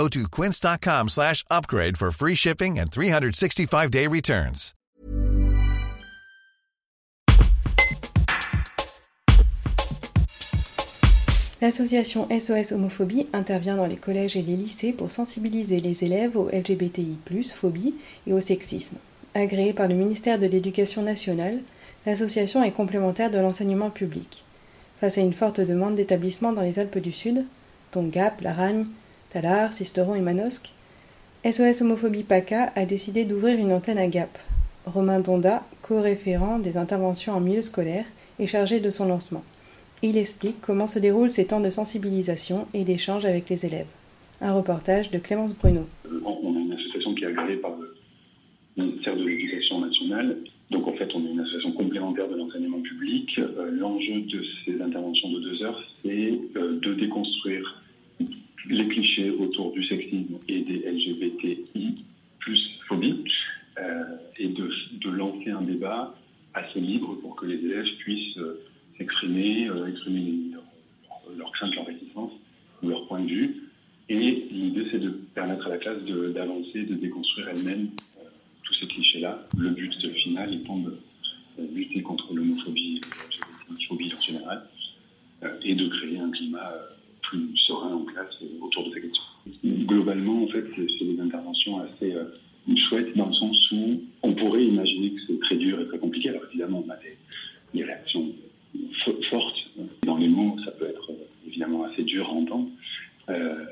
Go to quince.com slash upgrade for free shipping and 365-day returns. L'association SOS Homophobie intervient dans les collèges et les lycées pour sensibiliser les élèves au LGBTI+, phobie et au sexisme. Agréée par le ministère de l'Éducation nationale, l'association est complémentaire de l'enseignement public. Face à une forte demande d'établissements dans les Alpes du Sud, dont Gap, Laragne, Talar, Sisteron et Manosque, SOS Homophobie PACA a décidé d'ouvrir une antenne à Gap. Romain Donda, co-référent des interventions en milieu scolaire, est chargé de son lancement. Il explique comment se déroulent ces temps de sensibilisation et d'échange avec les élèves. Un reportage de Clémence Bruno. On a une association qui est agréée par le ministère de l'Éducation nationale. Donc en fait, on est une association complémentaire de l'enseignement public. Euh, L'enjeu de ces interventions de deux heures, c'est euh, de déconstruire les clichés autour du sexisme et des LGBTI plus phobie euh, et de, de, lancer un débat assez libre pour que les élèves puissent euh, s'exprimer, euh, exprimer leur craintes, leurs réticences ou leur point de vue. Et l'idée, c'est de permettre à la classe d'avancer, de, déconstruire elle-même euh, tous ces clichés-là. Le but final étant de lutter contre l'homophobie et la phobie en général et de créer un climat plus serein en classe autour de ces questions. Globalement, en fait, c'est des interventions assez chouettes dans le sens où on 40 euh,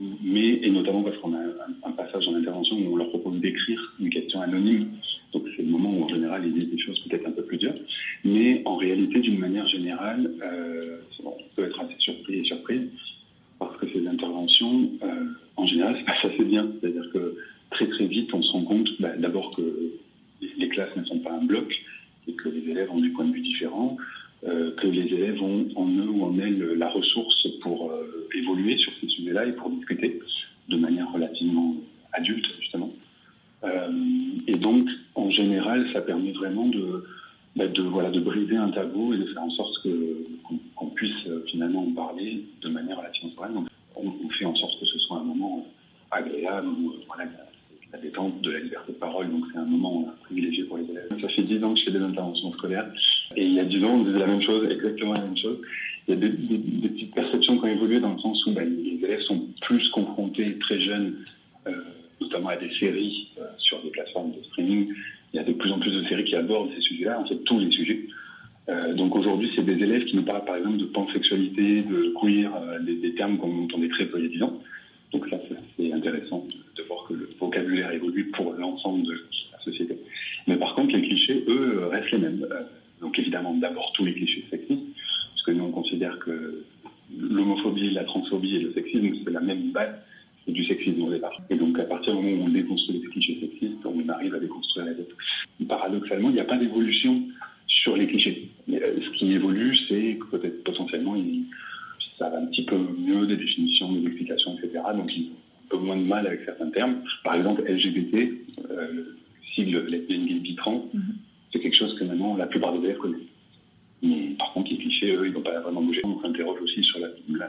mais, et notamment parce qu'on a un, passage en intervention où on leur propose d'écrire une question anonyme. Donc c'est le moment où en général ils disent des choses peut-être un peu plus dures. Mais en réalité, d'une manière générale, euh, on peut être assez surpris et surprise parce que ces interventions, euh, en général, se passent assez bien. C'est-à-dire que très très vite, on se rend compte bah, d'abord que les classes ne sont pas un bloc et que les élèves ont des points de vue différents que les élèves ont en eux ou en elles la ressource pour euh, évoluer sur ces sujets-là et pour discuter de manière relativement adulte, justement. Euh, et donc, en général, ça permet vraiment de, bah, de, voilà, de briser un tabou et de faire en sorte qu'on qu puisse euh, finalement en parler de manière relativement sereine. On, fait en sorte que ce soit un moment agréable où euh, voilà, la détente de la liberté de parole. Donc, c'est un moment privilégié pour les élèves. Ça fait 10 ans que je fais des interventions scolaires. Et il y a 10 ans, on disait la même chose, exactement la même chose. Il y a des, petites perceptions qui ont évolué dans le sens où bah, les élèves sont plus confrontés très jeunes, euh, notamment à des séries euh, sur des plateformes de streaming. Il y a de plus en plus de séries qui abordent ces sujets-là, en fait tous les sujets. Euh, donc aujourd'hui, c'est des élèves qui nous parlent par exemple de pansexualité, de queer, des, des, termes qu'on entendait très peu il y a 10 ans. Donc ça, c'est intéressant de, voir que le vocabulaire évolue pour l'ensemble de la société. Mais par contre, les clichés, eux, restent les mêmes. Donc évidemment, d'abord tous les clichés sexistes, parce que nous, on considère que l'homophobie, la transphobie et le sexisme, c'est la même base du sexisme au départ. Et donc, à partir du moment où on déconstruit les clichés sexistes, on arrive à déconstruire les autres. Paradoxalement, il n'y a pas d'évolution sur les clichés. Mais, euh, ce qui évolue, c'est que peut-être potentiellement, il, ça va un petit peu mieux des définitions, des explications, etc. Donc, il un peu moins de mal avec certains termes. Par exemple, LGBT, euh, le sigle lesbienne, gay, trans, mm -hmm. c'est quelque chose que maintenant la plupart des élèves connaissent. Mais par contre, les clichés, eux, ils n'ont pas vraiment bougé. On s'interroge aussi sur la, la,